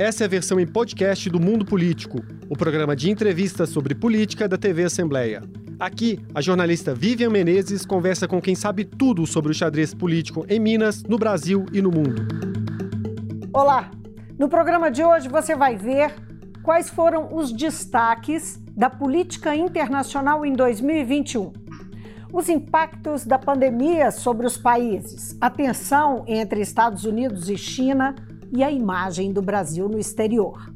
Essa é a versão em podcast do Mundo Político, o programa de entrevistas sobre política da TV Assembleia. Aqui, a jornalista Vivian Menezes conversa com quem sabe tudo sobre o xadrez político em Minas, no Brasil e no mundo. Olá! No programa de hoje você vai ver quais foram os destaques da política internacional em 2021. Os impactos da pandemia sobre os países, a tensão entre Estados Unidos e China e a imagem do Brasil no exterior.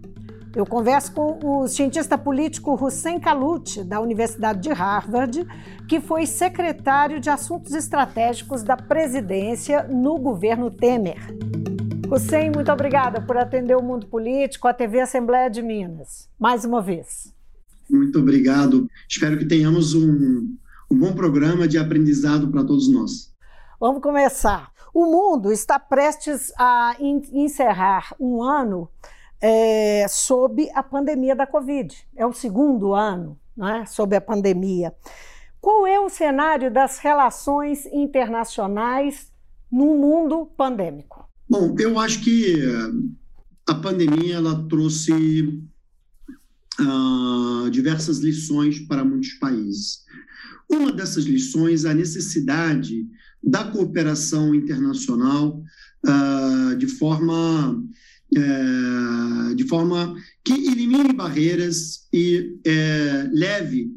Eu converso com o cientista político Hussein Kalut, da Universidade de Harvard, que foi secretário de Assuntos Estratégicos da presidência no governo Temer. Hussein, muito obrigada por atender o mundo político, a TV Assembleia de Minas, mais uma vez. Muito obrigado. Espero que tenhamos um, um bom programa de aprendizado para todos nós. Vamos começar. O mundo está prestes a encerrar um ano é, sob a pandemia da Covid. É o segundo ano né, sob a pandemia. Qual é o cenário das relações internacionais no mundo pandêmico? Bom, eu acho que a pandemia ela trouxe uh, diversas lições para muitos países. Uma dessas lições é a necessidade da cooperação internacional uh, de forma uh, de forma que elimine barreiras e uh, leve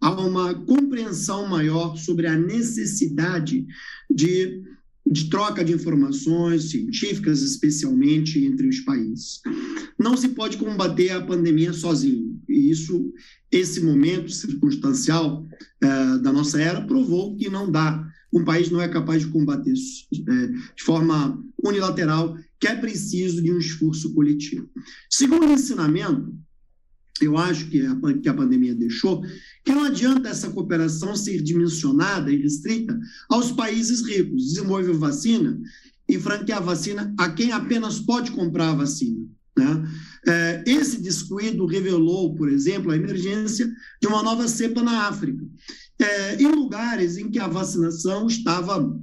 a uma compreensão maior sobre a necessidade de, de troca de informações científicas, especialmente entre os países. Não se pode combater a pandemia sozinho, e isso, esse momento circunstancial uh, da nossa era provou que não dá um país não é capaz de combater é, de forma unilateral, que é preciso de um esforço coletivo. Segundo ensinamento, eu acho que a, que a pandemia deixou, que não adianta essa cooperação ser dimensionada e restrita aos países ricos. Desenvolve vacina e franquear vacina a quem apenas pode comprar a vacina. Né? É, esse descuido revelou, por exemplo, a emergência de uma nova cepa na África, é, em lugares em que a vacinação estava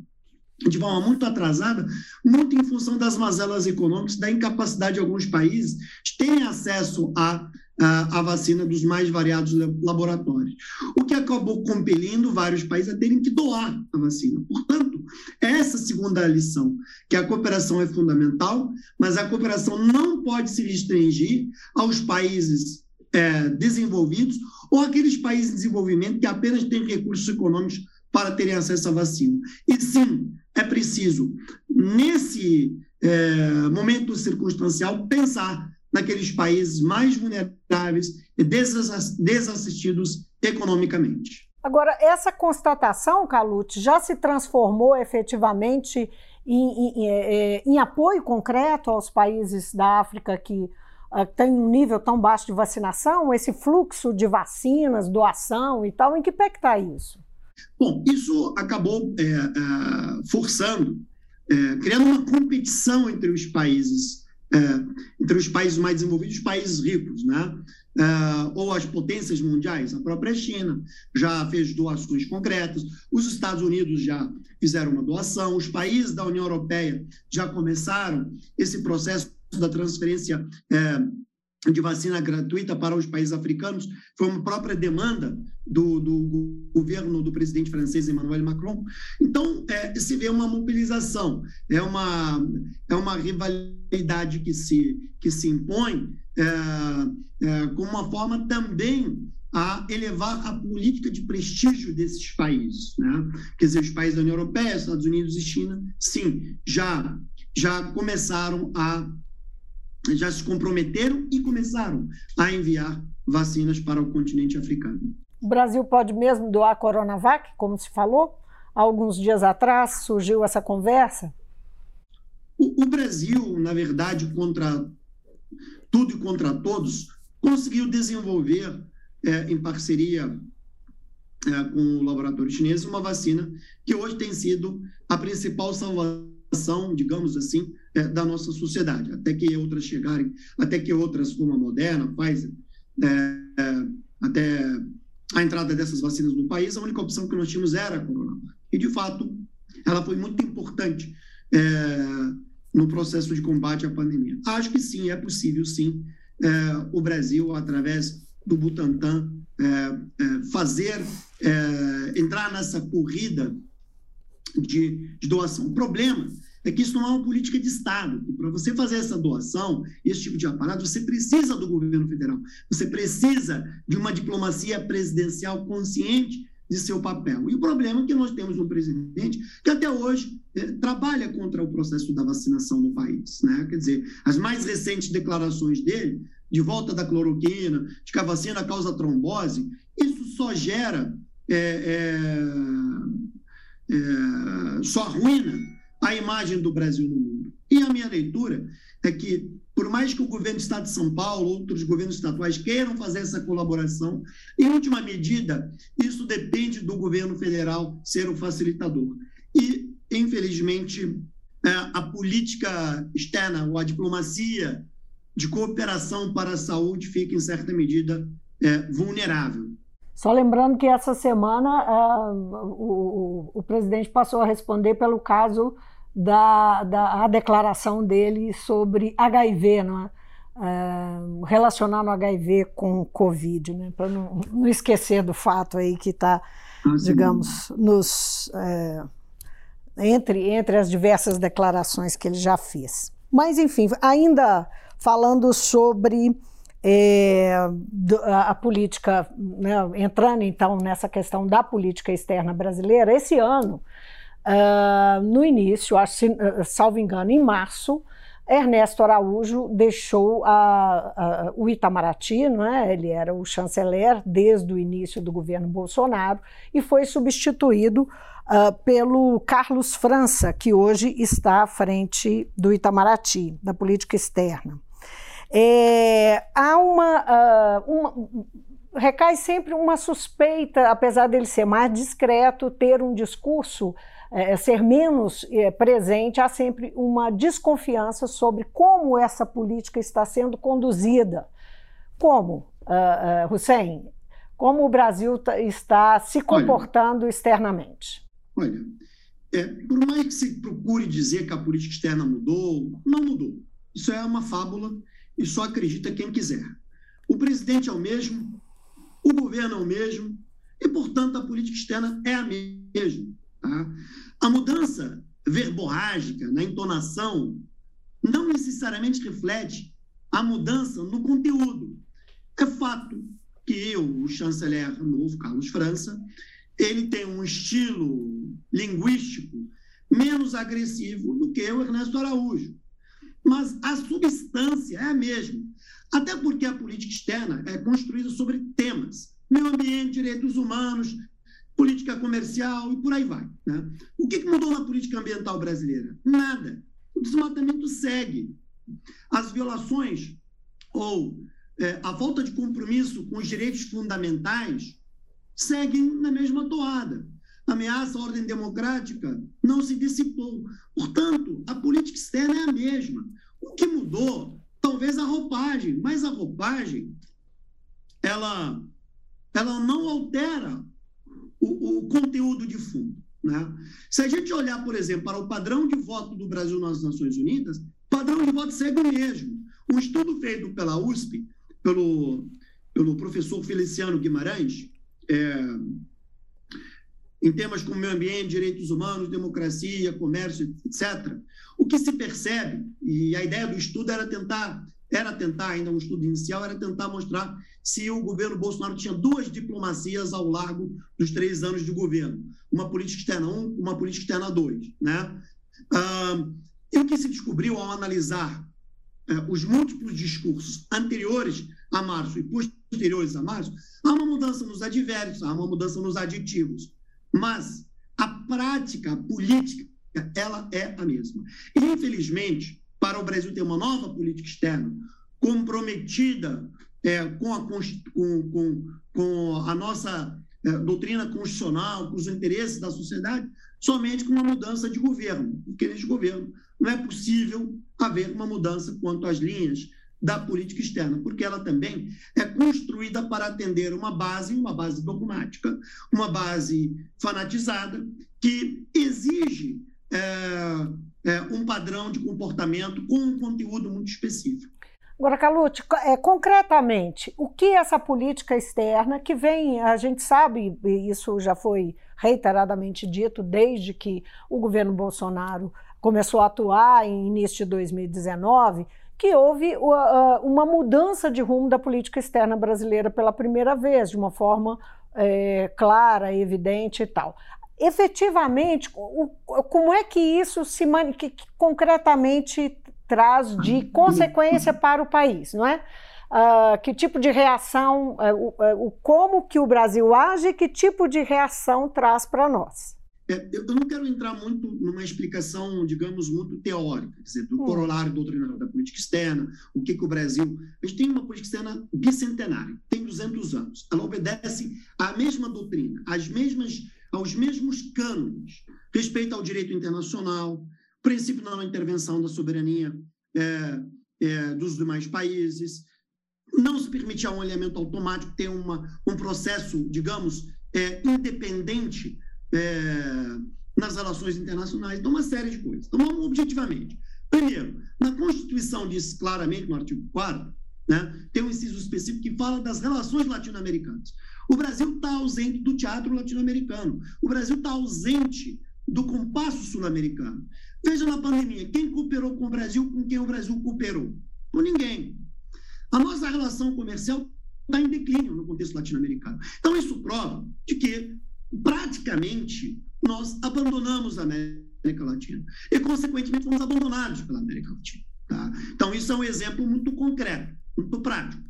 de forma muito atrasada, muito em função das mazelas econômicas, da incapacidade de alguns países terem acesso a, a, vacina dos mais variados laboratórios, o que acabou compelindo vários países a terem que doar a vacina. Portanto, essa segunda lição, que a cooperação é fundamental, mas a cooperação não pode se restringir aos países é, desenvolvidos ou aqueles países em desenvolvimento que apenas têm recursos econômicos para terem acesso à vacina. E sim, é preciso, nesse é, momento circunstancial, pensar naqueles países mais vulneráveis e desassistidos economicamente. Agora, essa constatação, Calute, já se transformou efetivamente em, em, é, em, apoio concreto aos países da África que têm um nível tão baixo de vacinação? Esse fluxo de vacinas, doação e tal, em que pé está isso? Bom, isso acabou é, é, forçando, é, criando uma competição entre os países é, entre os países mais desenvolvidos e os países ricos, né? É, ou as potências mundiais. A própria China já fez doações concretas, os Estados Unidos já fizeram uma doação, os países da União Europeia já começaram esse processo da transferência é, de vacina gratuita para os países africanos foi uma própria demanda do, do governo do presidente francês Emmanuel Macron. Então, é, se vê uma mobilização, é uma, é uma rivalidade que se, que se impõe é, é, como uma forma também a elevar a política de prestígio desses países. Né? Quer dizer, os países da União Europeia, Estados Unidos e China, sim, já, já começaram a já se comprometeram e começaram a enviar vacinas para o continente africano. O Brasil pode mesmo doar Coronavac, como se falou? alguns dias atrás surgiu essa conversa? O, o Brasil, na verdade, contra tudo e contra todos, conseguiu desenvolver, é, em parceria é, com o laboratório chinês, uma vacina que hoje tem sido a principal salvação, digamos assim, é, da nossa sociedade, até que outras chegarem, até que outras, como a Moderna, Pfizer, é, é, até a entrada dessas vacinas no país, a única opção que nós tínhamos era a Coronavac. E, de fato, ela foi muito importante é, no processo de combate à pandemia? Acho que sim, é possível, sim, é, o Brasil, através do Butantan, é, fazer, entrar nessa corrida de, de doação. O problema é que isso não é uma política de Estado. Para você fazer essa doação, esse tipo de aparato, você precisa do governo federal. Você precisa de uma diplomacia presidencial consciente de seu papel. E o problema é que nós temos um presidente que até hoje eh, trabalha contra o processo da vacinação no país. Né? Quer dizer, as mais recentes declarações dele, de volta da cloroquina, de que a vacina causa trombose, isso só gera, é, é, é, só arruina a imagem do Brasil no mundo. E a minha leitura é que por mais que o governo do Estado de São Paulo, outros governos estaduais queiram fazer essa colaboração, em última medida, isso depende do governo federal ser o facilitador. E, infelizmente, é, a política externa ou a diplomacia de cooperação para a saúde fica, em certa medida, é, vulnerável. Só lembrando que essa semana uh, o, o, presidente passou a responder pelo caso da, da a declaração dele sobre HIV, não é? Uh, relacionando o HIV com Covid, né? para não, não, esquecer do fato aí que está, ah, digamos, nos, é, entre, entre as diversas declarações que ele já fez. Mas, enfim, ainda falando sobre é, a, política, né, entrando então nessa questão da política externa brasileira, esse ano Uh, no início, acho, uh, salvo engano, em março, Ernesto Araújo deixou a, a, o Itamaraty, não é? ele era o chanceler desde o início do governo Bolsonaro, e foi substituído uh, pelo Carlos França, que hoje está à frente do Itamaraty, da política externa. É, há uma, uma recai sempre uma suspeita, apesar dele ser mais discreto, ter um discurso é, ser menos é, presente, há sempre uma desconfiança sobre como essa política está sendo conduzida. Como, uh, uh, Hussein? Como o Brasil está se comportando olha, externamente? Olha, é, por mais que se procure dizer que a política externa mudou, não mudou. Isso é uma fábula e só acredita quem quiser. O presidente é o mesmo, o governo é o mesmo, e, portanto, a política externa é a mesma. Tá? A mudança verborrágica na entonação não necessariamente reflete a mudança no conteúdo. É fato que eu, o chanceler novo, Carlos França, ele tem um estilo linguístico menos agressivo do que o Ernesto Araújo. Mas a substância é a mesma. Até porque a política externa é construída sobre temas: meio ambiente, direitos humanos, política comercial e por aí vai. Né? O que, mudou na política ambiental brasileira? Nada. O desmatamento segue. As violações ou é, a falta de compromisso com os direitos fundamentais seguem na mesma toada. Ameaça à ordem democrática não se dissipou. Portanto, a política externa é a mesma. O que mudou, talvez a roupagem, mas a roupagem, ela, ela não altera o, o conteúdo de fundo. Né? Se a gente olhar, por exemplo, para o padrão de voto do Brasil nas Nações Unidas, o padrão de voto segue o mesmo. Um estudo feito pela USP, pelo, pelo professor Feliciano Guimarães, é, em temas como meio ambiente, direitos humanos, democracia, comércio, etc., o que se percebe, e a ideia do estudo era tentar era tentar, ainda um estudo inicial, era tentar mostrar se o governo Bolsonaro tinha duas diplomacias ao largo dos três anos de governo. Uma política externa um, uma política externa dois. Né? Ah, e o que se descobriu ao analisar eh, os múltiplos discursos anteriores a março e posteriores a março, há uma mudança nos advérbios, há uma mudança nos aditivos. Mas a prática a política, ela é a mesma. Infelizmente, para o Brasil ter uma nova política externa comprometida é, com, a, com, com, com a nossa é, doutrina constitucional, com os interesses da sociedade, somente com uma mudança de governo, porque nesse governo não é possível haver uma mudança quanto às linhas da política externa, porque ela também é construída para atender uma base, uma base dogmática, uma base fanatizada, que exige é, é, um padrão de comportamento com um conteúdo muito específico. Agora, Calute, é, concretamente, o que essa política externa, que vem, a gente sabe, isso já foi reiteradamente dito desde que o governo Bolsonaro começou a atuar em início de 2019, que houve uma mudança de rumo da política externa brasileira pela primeira vez, de uma forma é, clara, evidente e tal. Efetivamente, como é que isso se que, concretamente traz de consequência para o país, não é? Uh, que tipo de reação, uh, uh, como que o Brasil age que tipo de reação traz para nós? É, eu não quero entrar muito numa explicação, digamos, muito teórica, quer dizer, do hum. corolário doutrinário da política externa, o que, que o Brasil. A gente tem uma política externa bicentenária, tem 200 anos. Ela obedece à mesma doutrina, às mesmas, aos mesmos cânones, respeito ao direito internacional, princípio da não intervenção da soberania é, é, dos demais países, não se permitir um alinhamento automático, ter uma, um processo, digamos, é, independente nas relações internacionais, então uma série de coisas. Então vamos objetivamente. Primeiro, na Constituição diz claramente, no artigo 4 né, tem um inciso específico que fala das relações latino-americanas. O Brasil está ausente do teatro latino-americano. O Brasil está ausente do compasso sul-americano. Veja na pandemia, quem cooperou com o Brasil, com quem o Brasil cooperou? Com ninguém. A nossa relação comercial está em declínio no contexto latino-americano. Então, isso prova de que praticamente nós abandonamos a América Latina e, consequentemente, fomos abandonados pela América Latina. Tá? Então, isso é um exemplo muito concreto, muito prático.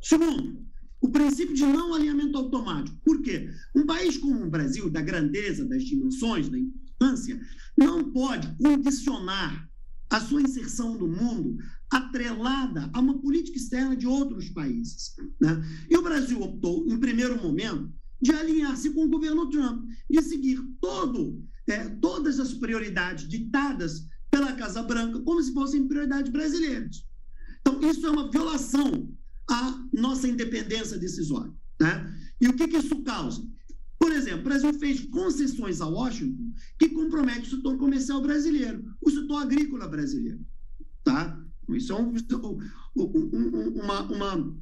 Segundo, o princípio de não alinhamento automático. Por quê? Um país como o Brasil, da grandeza, das dimensões, da importância, não pode condicionar a sua inserção no mundo atrelada a uma política externa de outros países. Né? E o Brasil optou, em primeiro momento, de alinhar-se com o governo Trump, de seguir todo, é, todas as prioridades ditadas pela Casa Branca como se fossem prioridades brasileiras. Então, isso é uma violação à nossa independência decisória. Né? E o que, que isso causa? Por exemplo, o Brasil fez concessões a Washington que comprometem o setor comercial brasileiro, o setor agrícola brasileiro. Tá? Isso é um, um, uma, uma,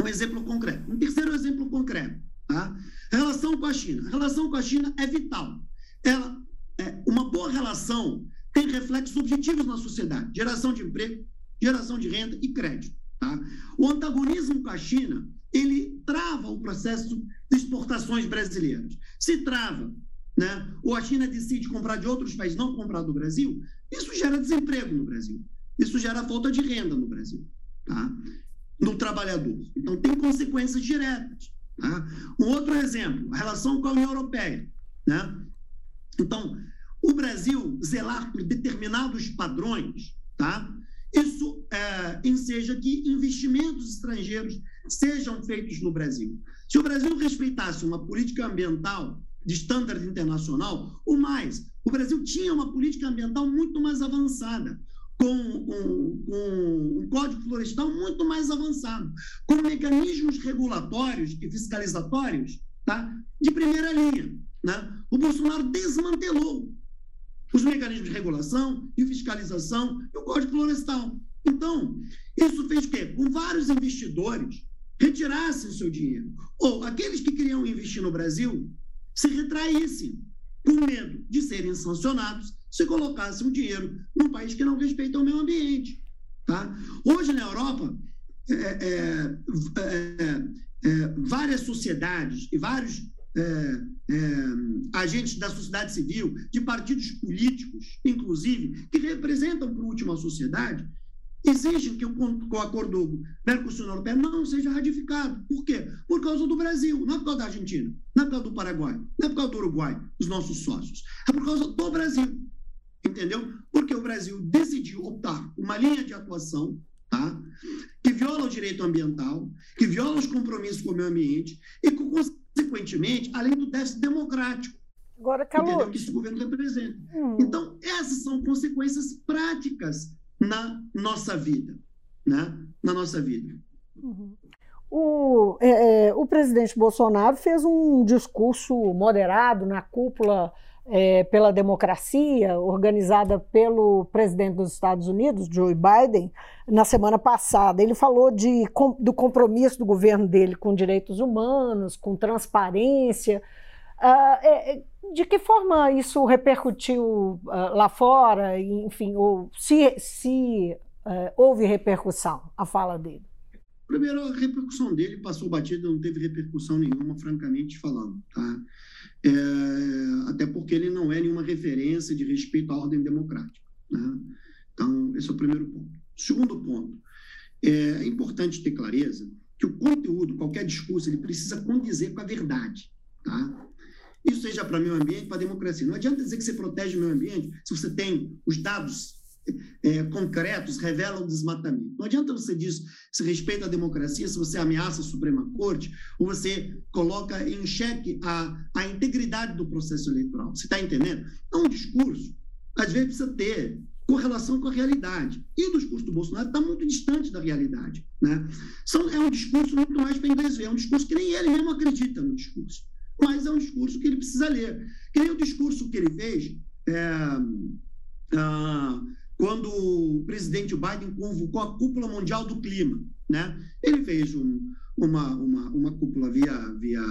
um exemplo concreto. Um terceiro exemplo concreto. Tá? Relação com a China. A relação com a China é vital. Ela, é, uma boa relação tem reflexos objetivos na sociedade: geração de emprego, geração de renda e crédito. Tá? O antagonismo com a China ele trava o processo de exportações brasileiras. Se trava, né? ou a China decide comprar de outros países, não comprar do Brasil, isso gera desemprego no Brasil. Isso gera falta de renda no Brasil, tá? no trabalhador. Então, tem consequências diretas. Tá? Um outro exemplo, a relação com a União Europeia. Né? Então, o Brasil zelar por determinados padrões, tá? isso é, enseja que investimentos estrangeiros sejam feitos no Brasil. Se o Brasil respeitasse uma política ambiental de estándar internacional, o mais, o Brasil tinha uma política ambiental muito mais avançada com um, um, código florestal muito mais avançado, com mecanismos regulatórios e fiscalizatórios tá, de primeira linha. Né? O Bolsonaro desmantelou os mecanismos de regulação e fiscalização e o código florestal. Então, isso fez o quê? Com vários investidores retirassem seu dinheiro, ou aqueles que queriam investir no Brasil se retraíssem, com medo de serem sancionados se colocasse o dinheiro num país que não respeita o meio ambiente. Tá? Hoje, na Europa, é, é, é, é várias sociedades e vários é, é, agentes da sociedade civil, de partidos políticos, inclusive, que representam, por último, a sociedade, exigem que o, o acordo Mercosul-Europeu não seja ratificado. Por quê? Por causa do Brasil, não é por causa da Argentina, não é por causa do Paraguai, não é por causa do Uruguai, os nossos sócios. É por causa do Brasil. Entendeu? Porque o Brasil decidiu optar uma linha de atuação tá? que viola o direito ambiental, que viola os compromissos com o meio ambiente e, consequentemente, além do déficit democrático. Agora, calor. Que esse governo representa. Hum. Então, essas são consequências práticas na nossa vida. Né? Na nossa vida. Uhum. O, é, é, o presidente Bolsonaro fez um discurso moderado na cúpula é, pela democracia, organizada pelo presidente dos Estados Unidos, Joe Biden, na semana passada. Ele falou de, do compromisso do governo dele com direitos humanos, com transparência. Uh, de que forma isso repercutiu uh, lá fora? Enfim, ou se, se uh, houve repercussão a fala dele? Primeiro, a repercussão dele passou batida, não teve repercussão nenhuma, francamente falando. Tá? É, até porque ele não é nenhuma referência de respeito à ordem democrática. Né? Então, esse é o primeiro ponto. Segundo ponto, é importante ter clareza que o conteúdo, qualquer discurso, ele precisa condizer com a verdade. Tá? Isso seja para meio ambiente, para democracia. Não adianta dizer que você protege o meio ambiente se você tem os dados é, concretos revelam desmatamento. Não adianta você dizer se respeita a democracia se você ameaça a Suprema Corte ou você coloca em xeque a, a integridade do processo eleitoral. Você está entendendo? Então, um discurso, às vezes, precisa ter correlação com a realidade. E o discurso do Bolsonaro está muito distante da realidade. Né? São, é um discurso muito mais para inglês ver, é um discurso que nem ele mesmo acredita no discurso. Mas é um discurso que ele precisa ler. Que nem o discurso que ele fez. É, ah, quando o presidente Biden convocou a cúpula mundial do clima. Né? Ele fez um, uma, uma, uma cúpula via, via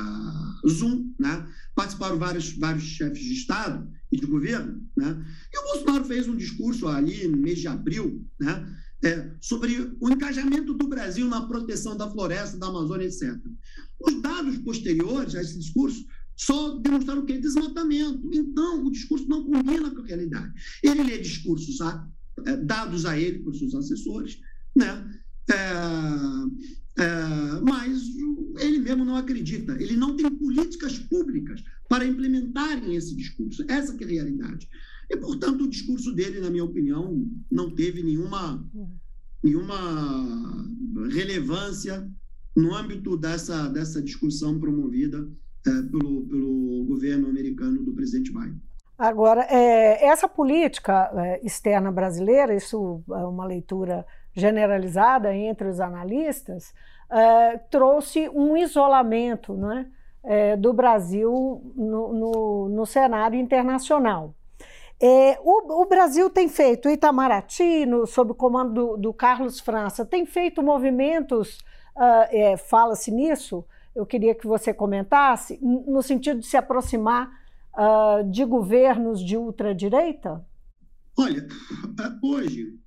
Zoom, né? participaram vários, vários chefes de Estado e de governo, né? e o Bolsonaro fez um discurso ali no mês de abril né? É, sobre o engajamento do Brasil na proteção da floresta, da Amazônia, etc. Os dados posteriores a esse discurso só demonstraram o que? Desmatamento. Então, o discurso não combina com a realidade. Ele lê discursos é, dados a ele por seus assessores, né? É, é, mas ele mesmo não acredita. Ele não tem políticas públicas para implementarem esse discurso. Essa é a realidade. E, portanto, o discurso dele, na minha opinião, não teve nenhuma, nenhuma relevância no âmbito dessa, dessa discussão promovida é, pelo, pelo governo americano do presidente Biden. Agora, é, essa política é, externa brasileira, isso é uma leitura generalizada entre os analistas, é, trouxe um isolamento né, é, do Brasil no, no, no cenário internacional. É, o, o, Brasil tem feito, Itamaraty, no, sob o comando do, do, Carlos França, tem feito movimentos, uh, fala-se nisso, eu queria que você comentasse, no sentido de se aproximar uh, de governos de ultradireita? Olha, hoje,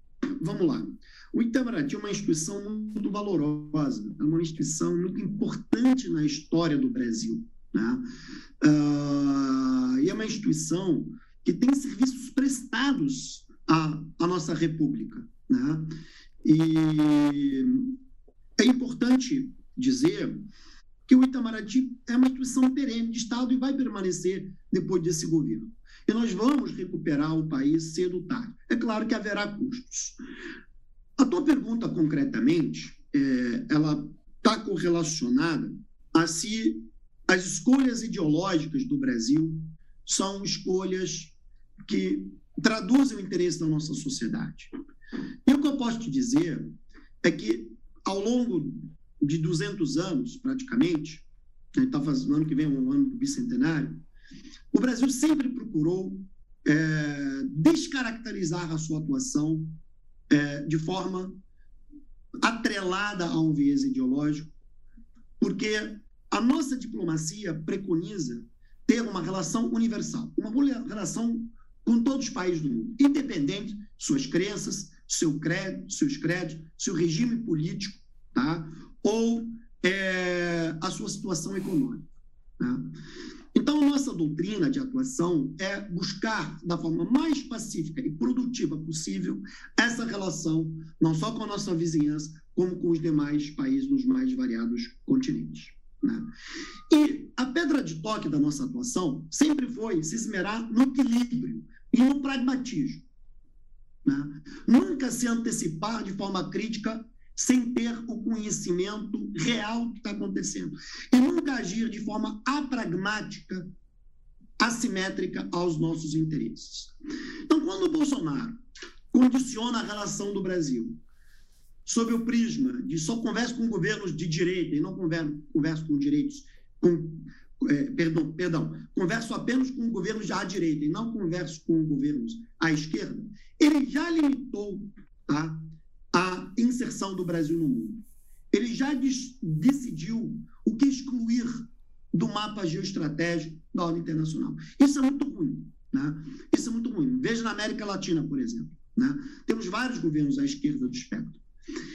vamos lá. O Itamaraty é uma instituição muito valorosa, é uma instituição muito importante na história do Brasil. Né? Uh, e é uma instituição que tem serviços prestados à, à nossa República. Né? E é importante dizer que o Itamaraty é uma instituição perene de Estado e vai permanecer depois desse governo. E nós vamos recuperar o país cedo ou tarde. É claro que haverá custos. A tua pergunta, concretamente, é, ela está correlacionada a se as escolhas ideológicas do Brasil são escolhas que traduzem o interesse da nossa sociedade. E o que eu posso te dizer é que, ao longo de 200 anos, praticamente, está fazendo, ano que vem um ano do bicentenário, o Brasil sempre procurou é, descaracterizar a sua atuação é, de forma atrelada a um viés ideológico, porque a nossa diplomacia preconiza ter uma relação universal, uma relação com todos os países do mundo, independente de suas crenças, seu crédito, seus créditos, seu regime político, tá? Ou é, a sua situação econômica. Né? Então, nossa doutrina de atuação é buscar, da forma mais pacífica e produtiva possível, essa relação, não só com a nossa vizinhança, como com os demais países nos mais variados continentes. Né? E a pedra de toque da nossa atuação sempre foi se esmerar no equilíbrio e no pragmatismo. Né? Nunca se antecipar de forma crítica sem ter o conhecimento real do que está acontecendo. E nunca agir de forma apragmática, assimétrica aos nossos interesses. Então, quando o Bolsonaro condiciona a relação do Brasil sob o prisma de só conversa com governos de direita e não conversa, com direitos, com, é, perdão, perdão, converso apenas com governos à direita e não converso com governos à esquerda, ele já limitou tá, a inserção do Brasil no mundo. Ele já decidiu o que excluir do mapa geoestratégico da ordem internacional. Isso é muito ruim. Né? Isso é muito ruim. Veja na América Latina, por exemplo. Né? Temos vários governos à esquerda do espectro.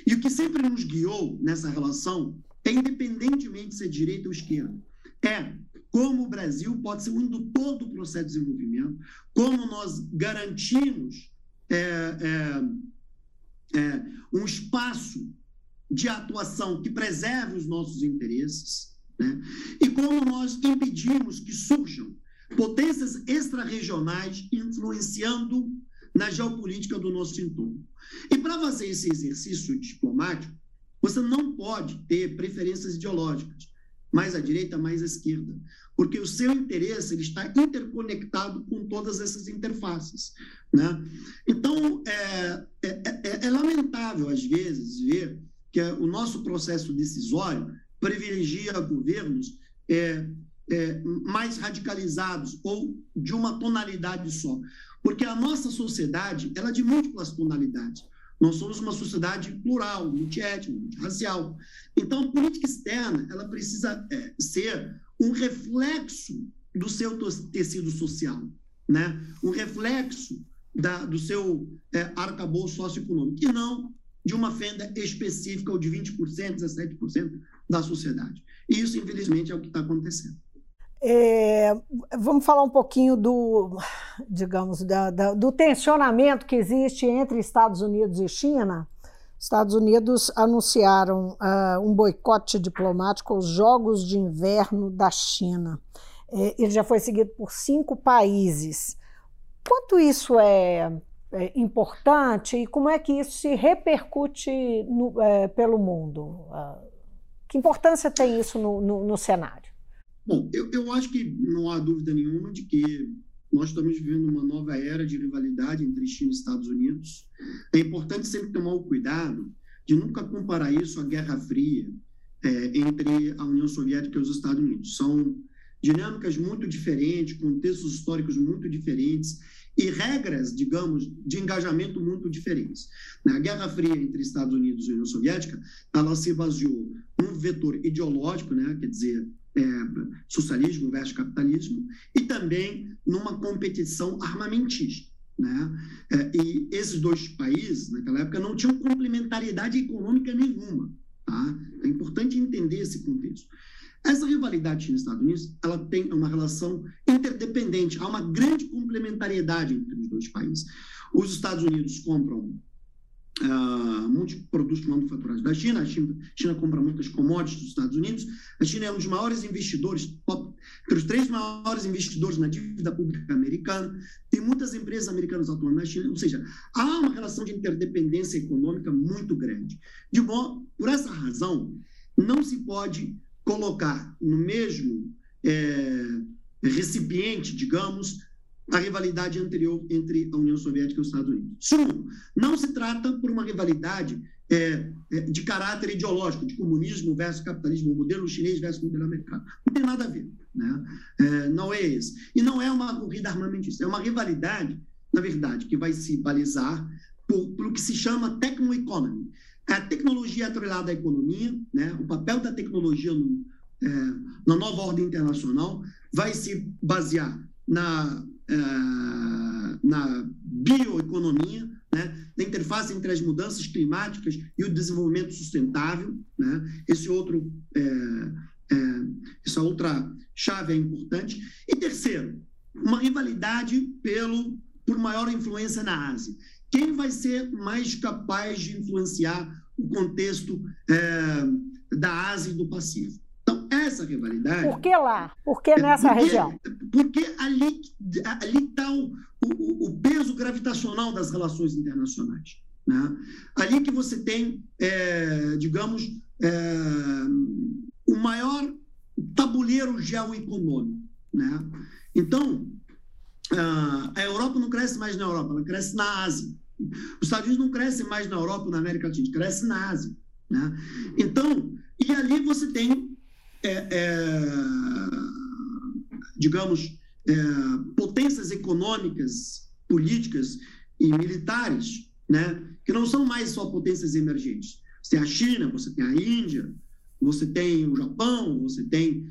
E o que sempre nos guiou nessa relação é, independentemente de ser direita ou esquerda, é como o Brasil pode ser um indutor do processo de desenvolvimento, como nós garantimos é, é, é, um espaço de atuação que preserve os nossos interesses, né? e como nós impedimos que surjam potências extra-regionais influenciando na geopolítica do nosso entorno. E para fazer esse exercício diplomático, você não pode ter preferências ideológicas, mais à direita, mais à esquerda, porque o seu interesse ele está interconectado com todas essas interfaces. Né? Então, é, é, é, é lamentável, às vezes, ver que o nosso processo decisório privilegia governos é, é, mais radicalizados ou de uma tonalidade só. Porque a nossa sociedade ela é de múltiplas tonalidades. Nós somos uma sociedade plural, multiétnica, multirracial. Então, a política externa ela precisa é, ser um reflexo do seu tecido social, né? um reflexo da, do seu é, arcabouço socioeconômico, e não de uma fenda específica ou de 20%, 17% da sociedade. E isso, infelizmente, é o que está acontecendo. É, vamos falar um pouquinho do, digamos, da, da, do tensionamento que existe entre Estados Unidos e China. Estados Unidos anunciaram uh, um boicote diplomático aos Jogos de Inverno da China. É, ele já foi seguido por cinco países. Quanto isso é, é importante e como é que isso se repercute no, é, pelo mundo? Uh, que importância tem isso no, no, no cenário? Bom, eu, eu acho que não há dúvida nenhuma de que nós estamos vivendo uma nova era de rivalidade entre China e Estados Unidos. É importante sempre tomar o cuidado de nunca comparar isso à Guerra Fria é, entre a União Soviética e os Estados Unidos. São dinâmicas muito diferentes, contextos históricos muito diferentes e regras, digamos, de engajamento muito diferentes. Na Guerra Fria entre Estados Unidos e União Soviética, ela se baseou num vetor ideológico, né, quer dizer, é, socialismo versus capitalismo, e também numa competição armamentista. Né? É, e esses dois países, naquela época, não tinham complementariedade econômica nenhuma. Tá? É importante entender esse contexto. Essa rivalidade China-Estados Unidos ela tem uma relação interdependente, há uma grande complementariedade entre os dois países. Os Estados Unidos compram uh, muitos produtos manufaturados da China. A China, China, compra muitas commodities dos Estados Unidos. A China é um dos maiores investidores, entre os três maiores investidores na dívida pública americana. Tem muitas empresas americanas atuando na China. Ou seja, há uma relação de interdependência econômica muito grande. De bom, por essa razão, não se pode colocar no mesmo é, recipiente, digamos, a rivalidade anterior entre a União Soviética e os Estados Unidos. Segundo, não se trata por uma rivalidade é, é, de caráter ideológico, de comunismo versus capitalismo, modelo chinês versus modelo americano. Não tem nada a ver. Né? É, não é esse. E não é uma corrida armamentista, é uma rivalidade, na verdade, que vai se balizar por, por o que se chama techno-economy. A tecnologia atrelada à economia, né? o papel da tecnologia no, é, na nova ordem internacional vai se basear na na bioeconomia, né, na interface entre as mudanças climáticas e o desenvolvimento sustentável. Né? Esse outro, é, é, essa outra chave é importante. E terceiro, uma rivalidade pelo, por maior influência na Ásia. Quem vai ser mais capaz de influenciar o contexto é, da Ásia e do Pacífico? Essa rivalidade. Por que lá? Por que nessa porque, região? Porque ali está o, o, o, peso gravitacional das relações internacionais. Né? Ali que você tem, é, digamos, é, o maior tabuleiro geoeconômico. Né? Então, a Europa não cresce mais na Europa, ela cresce na Ásia. Os Estados Unidos não crescem mais na Europa ou na América Latina, cresce na Ásia. Né? Então, e ali você tem é, é, digamos, é, potências econômicas, políticas e militares, né, que não são mais só potências emergentes. Você tem a China, você tem a Índia, você tem o Japão, você tem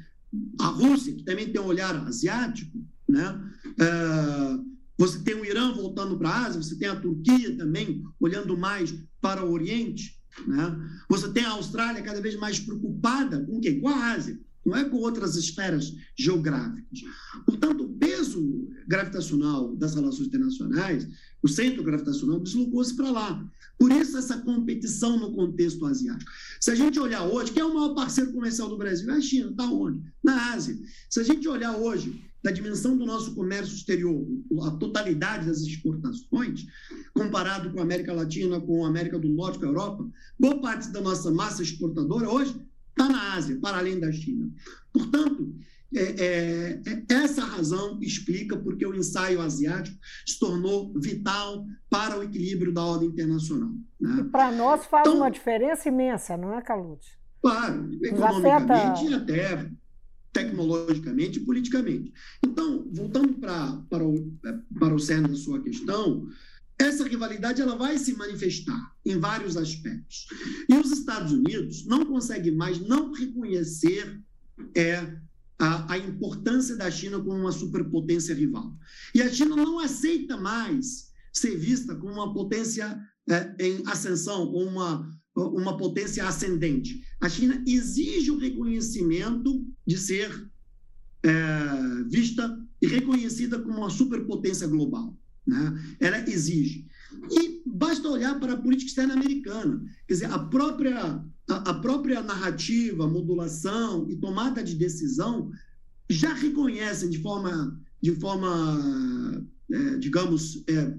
a Rússia, que também tem um olhar asiático, né? É, você tem o Irã voltando para a Ásia, você tem a Turquia também olhando mais para o Oriente, né? Você tem a Austrália cada vez mais preocupada com quem? Com a Ásia, não é com outras esferas geográficas. Portanto, o peso gravitacional das relações internacionais, o centro gravitacional deslocou-se para lá. Por isso, essa competição no contexto asiático. Se a gente olhar hoje, quem é o maior parceiro comercial do Brasil? É a China. Está onde? Na Ásia. Se a gente olhar hoje da dimensão do nosso comércio exterior, a totalidade das exportações, comparado com a América Latina, com a América do Norte, com a Europa, boa parte da nossa massa exportadora hoje está na Ásia, para além da China. Portanto, é, é, é, essa razão explica porque o ensaio asiático se tornou vital para o equilíbrio da ordem internacional. Né? E para nós faz então, uma diferença imensa, não é, Calute? Claro, economicamente e até tecnologicamente e politicamente. Então, voltando para, para, o, para o cerne da sua questão, essa rivalidade ela vai se manifestar em vários aspectos. E os Estados Unidos não conseguem mais não reconhecer é, a, a importância da China como uma superpotência rival. E a China não aceita mais ser vista como uma potência é, em ascensão, como uma, uma potência ascendente. A China exige o reconhecimento de ser é, vista e reconhecida como uma superpotência global. Né? Ela exige. E basta olhar para a política externa americana. Quer dizer, a própria, a, a própria narrativa, modulação e tomada de decisão já reconhecem de forma, de forma é, digamos, é,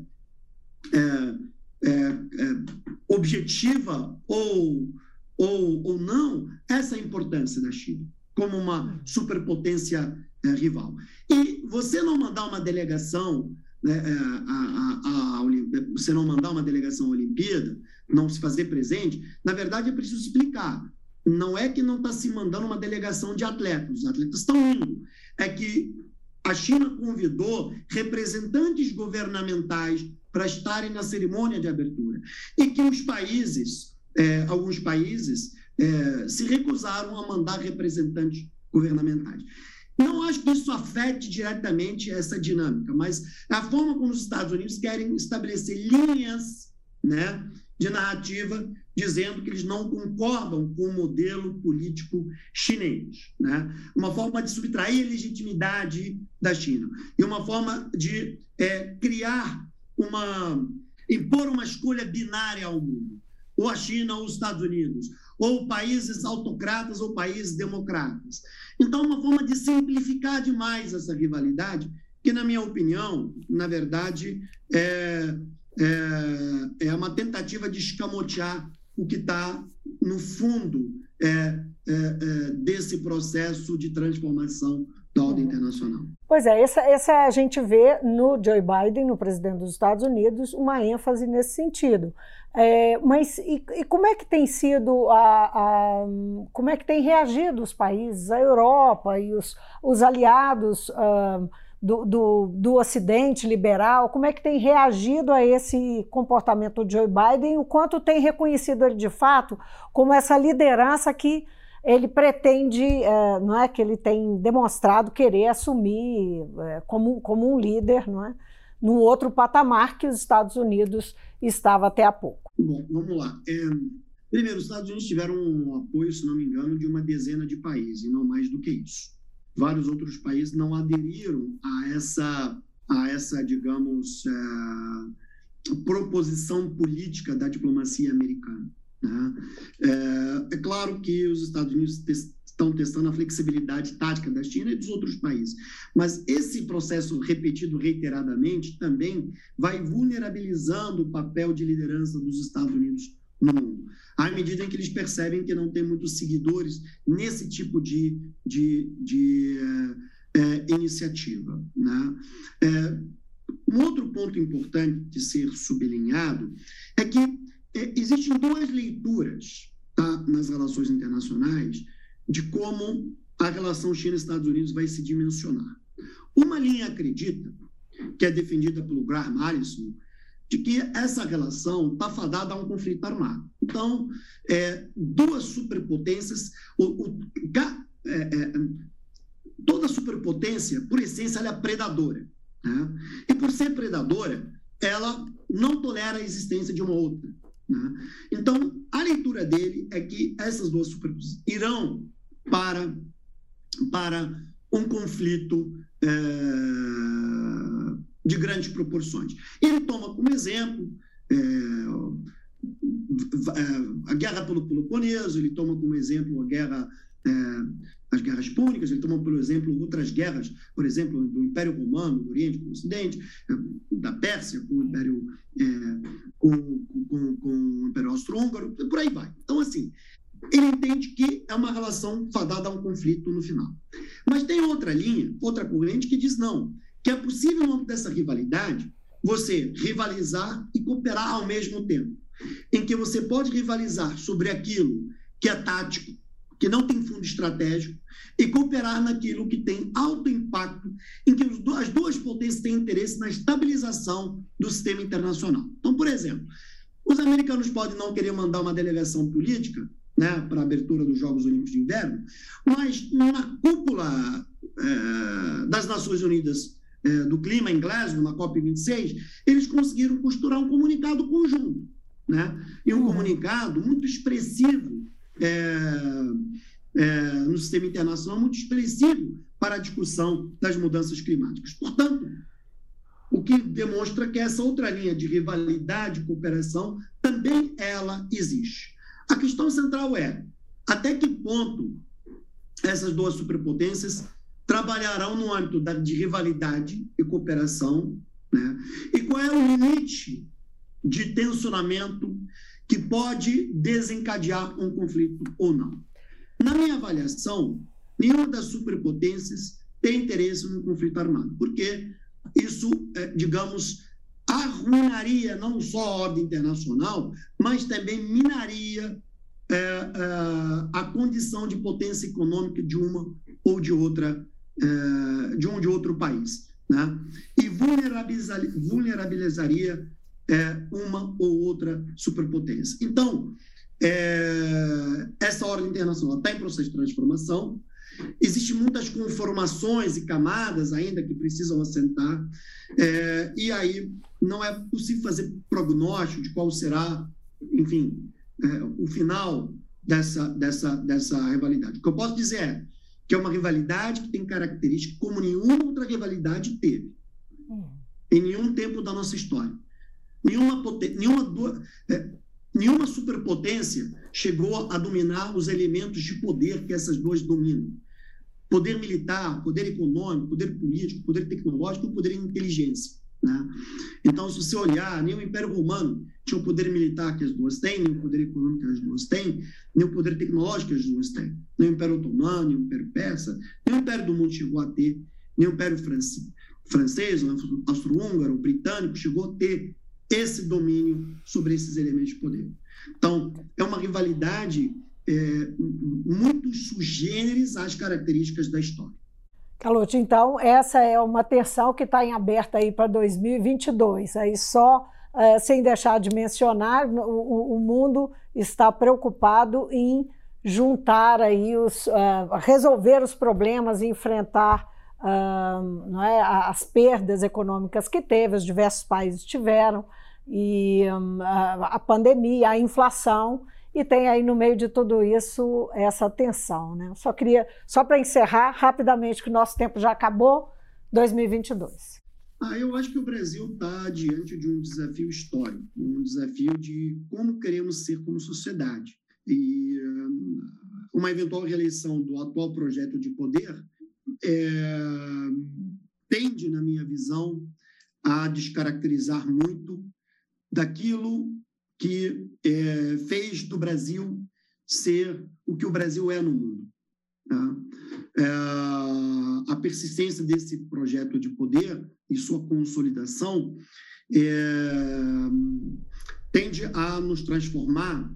é, é, é objetiva ou, ou, ou não, essa importância da China como uma superpotência é, rival. E você não mandar uma delegação né, é, a, a, a, você não mandar uma delegação à Olimpíada, não se fazer presente, na verdade é preciso explicar. Não é que não está se mandando uma delegação de atletas, os atletas estão indo. É que a China convidou representantes governamentais para estarem na cerimônia de abertura. E que os países, é, alguns países, é, se recusaram a mandar representantes governamentais. Não acho que isso afete diretamente essa dinâmica, mas a forma como os Estados Unidos querem estabelecer linhas né, de narrativa dizendo que eles não concordam com o modelo político chinês. Né? Uma forma de subtrair a legitimidade da China e uma forma de é, criar uma. impor uma escolha binária ao mundo, ou a China ou os Estados Unidos, ou países autocratas ou países democratas. Então, uma forma de simplificar demais essa rivalidade, que, na minha opinião, na verdade, é, é, é uma tentativa de escamotear o que está no fundo é, é, é, desse processo de transformação da ordem uhum. internacional. Pois é, essa, essa a gente vê no Joe Biden, no presidente dos Estados Unidos, uma ênfase nesse sentido. É, mas e, e, como é que tem sido a, a, como é que tem reagido os países, a Europa e os, os aliados uh, do, do, do Ocidente liberal, como é que tem reagido a esse comportamento do Joe Biden, o quanto tem reconhecido ele de fato como essa liderança que ele pretende, é, não é que ele tem demonstrado querer assumir é, como, como um líder, não é? Num outro patamar que os Estados Unidos estava até há pouco. Bom, vamos lá. É, primeiro, os Estados Unidos tiveram um apoio, se não me engano, de uma dezena de países, e não mais do que isso. Vários outros países não aderiram a essa, a essa digamos, é, proposição política da diplomacia americana. Né? É, é, claro que os Estados Unidos estão testando a flexibilidade tática da China e dos outros países, mas esse processo repetido reiteradamente também vai vulnerabilizando o papel de liderança dos Estados Unidos no mundo, à medida em que eles percebem que não tem muitos seguidores nesse tipo de, de, de é, é, iniciativa. Né? É, um outro ponto importante de ser sublinhado é que é, existem duas leituras tá, nas relações internacionais de como a relação China-Estados Unidos vai se dimensionar. Uma linha acredita, que é defendida pelo Graham Allison, de que essa relação está fadada a um conflito armado. Então, é, duas superpotências, o, o, é, é, toda superpotência, por essência, ela é predadora. Né? E por ser predadora, ela não tolera a existência de uma outra. Né? Então, a leitura dele é que essas duas superpotências irão para, para um conflito é, de grandes proporções. Ele toma como exemplo é, a guerra pelo Peloponeso, ele toma como exemplo a guerra é, as guerras púnicas, ele toma, por exemplo, outras guerras, por exemplo, do Império Romano, do Oriente com o Ocidente, é, da Pérsia com o Império, é, com, com, com, o Império Austro-Húngaro, por aí vai. Então, assim, ele entende que é uma relação fadada a um conflito no final. Mas tem outra linha, outra corrente que diz não, que é possível no âmbito dessa rivalidade você rivalizar e cooperar ao mesmo tempo, em que você pode rivalizar sobre aquilo que é tático, que não tem fundo estratégico, e cooperar naquilo que tem alto impacto, em que as duas potências têm interesse na estabilização do sistema internacional. Então, por exemplo, os americanos podem não querer mandar uma delegação política né, para a abertura dos Jogos Olímpicos de Inverno, mas na cúpula é, das Nações Unidas é, do Clima em Glasgow, na COP26, eles conseguiram costurar um comunicado conjunto, né, e um uhum. comunicado muito expressivo é, é, no sistema internacional, muito expressivo para a discussão das mudanças climáticas. Portanto, o que demonstra que essa outra linha de rivalidade e cooperação também ela existe. A questão central é até que ponto essas duas superpotências trabalharão no âmbito da, de rivalidade e cooperação, né? e qual é o limite de tensionamento que pode desencadear um conflito ou não. Na minha avaliação, nenhuma das superpotências tem interesse no conflito armado, porque isso, é, digamos, arruinaria não só a ordem internacional, mas também minaria é, é, a condição de potência econômica de uma ou de outra, é, de um de outro país. Né? E vulnerabilizaria, vulnerabilizaria é, uma ou outra superpotência. Então, é, essa ordem internacional está em processo de transformação, Existem muitas conformações e camadas ainda que precisam assentar, é, e aí não é possível fazer prognóstico de qual será, enfim, é, o final dessa, dessa, dessa rivalidade. O que eu posso dizer é que é uma rivalidade que tem características como nenhuma outra rivalidade teve, em nenhum tempo da nossa história. Nenhuma, nenhuma, é, nenhuma superpotência chegou a dominar os elementos de poder que essas duas dominam poder militar, poder econômico, poder político, poder tecnológico e poder inteligência. Né? Então, se você olhar, nem o Império Romano tinha o poder militar que as duas têm, nem o poder econômico que as duas têm, nem o poder tecnológico que as duas têm. Nem o Império Otomano, nem o Império Persa, nem o Império do Mundo chegou a ter, nem o Império francês, francês austro-húngaro, britânico chegou a ter esse domínio sobre esses elementos de poder. Então, é uma rivalidade é, muito sugêneres às características da história. Calote, então essa é uma terção que está em aberta aí para 2022. Aí só, é, sem deixar de mencionar, o, o, mundo está preocupado em juntar aí os, uh, resolver os problemas, enfrentar uh, não é, as perdas econômicas que teve, os diversos países tiveram, e um, a, a pandemia, a inflação, e tem aí no meio de tudo isso essa tensão. Né? Só queria, só para encerrar rapidamente, que o nosso tempo já acabou, 2022. Ah, eu acho que o Brasil está diante de um desafio histórico, um desafio de como queremos ser como sociedade. E uma eventual reeleição do atual projeto de poder é, tende, na minha visão, a descaracterizar muito daquilo que é, fez do Brasil ser o que o Brasil é no mundo. Tá? É, a persistência desse projeto de poder e sua consolidação é, tende a nos transformar,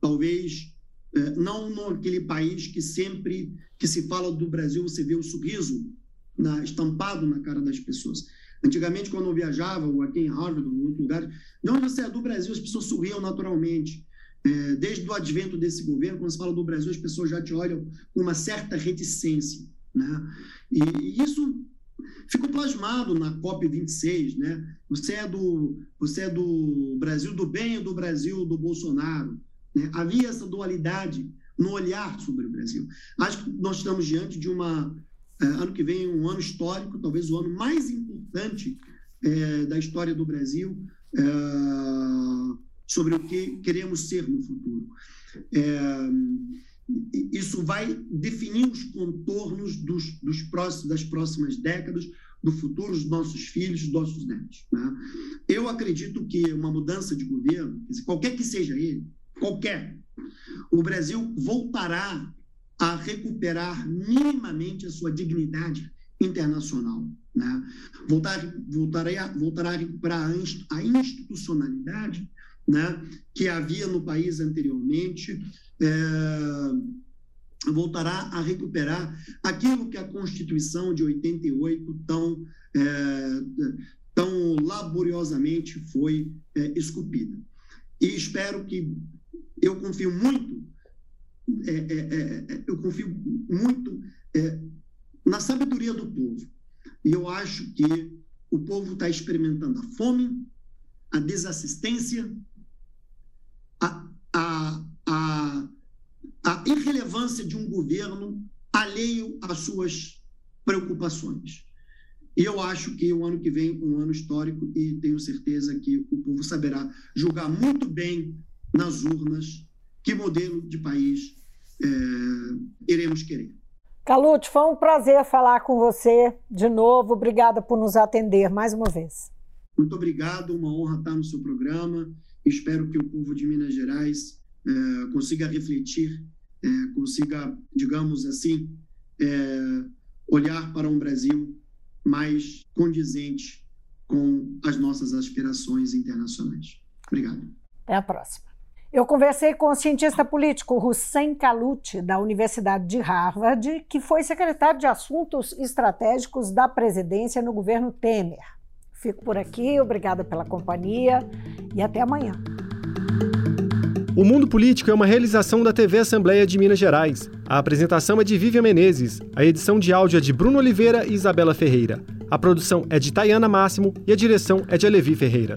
talvez, é, não naquele país que sempre que se fala do Brasil, você vê o sorriso na, estampado na cara das pessoas. Antigamente, quando eu viajava, ou aqui em Harvard, ou em outro lugar, de onde você é do Brasil, as pessoas sorriam naturalmente. É, desde o advento desse governo, quando se fala do Brasil, as pessoas já te olham com uma certa reticência. Né? E, e isso ficou plasmado na COP26. Né? Você, é do, você é do Brasil do bem ou do Brasil do Bolsonaro? Né? Havia essa dualidade no olhar sobre o Brasil. Acho que nós estamos diante de uma. É, ano que vem, um ano histórico, talvez o ano mais importante é, da história do Brasil, é, sobre o que queremos ser no futuro. É, isso vai definir os contornos dos, dos próximos, das próximas décadas, do futuro dos nossos filhos, dos nossos netos. Né? Eu acredito que uma mudança de governo, qualquer que seja ele, qualquer, o Brasil voltará a recuperar minimamente a sua dignidade internacional. Né? Voltar, voltará, voltará a recuperar a institucionalidade né, que havia no país anteriormente, é, voltará a recuperar aquilo que a Constituição de 88 tão, é, tão laboriosamente foi é, esculpida. E espero que, eu confio muito, é, é, é, eu confio muito na sabedoria do povo. E eu acho que o povo está experimentando a fome, a desassistência, a, a, a, a irrelevância de um governo alheio às suas preocupações. E eu acho que o ano que vem um ano histórico e tenho certeza que o povo saberá julgar muito bem nas urnas que modelo de país é, iremos querer. Calute, foi um prazer falar com você de novo. Obrigada por nos atender mais uma vez. Muito obrigado, uma honra estar no seu programa. Espero que o povo de Minas Gerais é, consiga refletir, é, consiga, digamos assim, é, olhar para um Brasil mais condizente com as nossas aspirações internacionais. Obrigado. Até a próxima. Eu conversei com o cientista político Hussein Kalut, da Universidade de Harvard, que foi secretário de Assuntos Estratégicos da presidência no governo Temer. Fico por aqui, obrigada pela companhia e até amanhã. O Mundo Político é uma realização da TV Assembleia de Minas Gerais. A apresentação é de Vivian Menezes, a edição de áudio é de Bruno Oliveira e Isabela Ferreira. A produção é de Tayana Máximo e a direção é de Alevi Ferreira.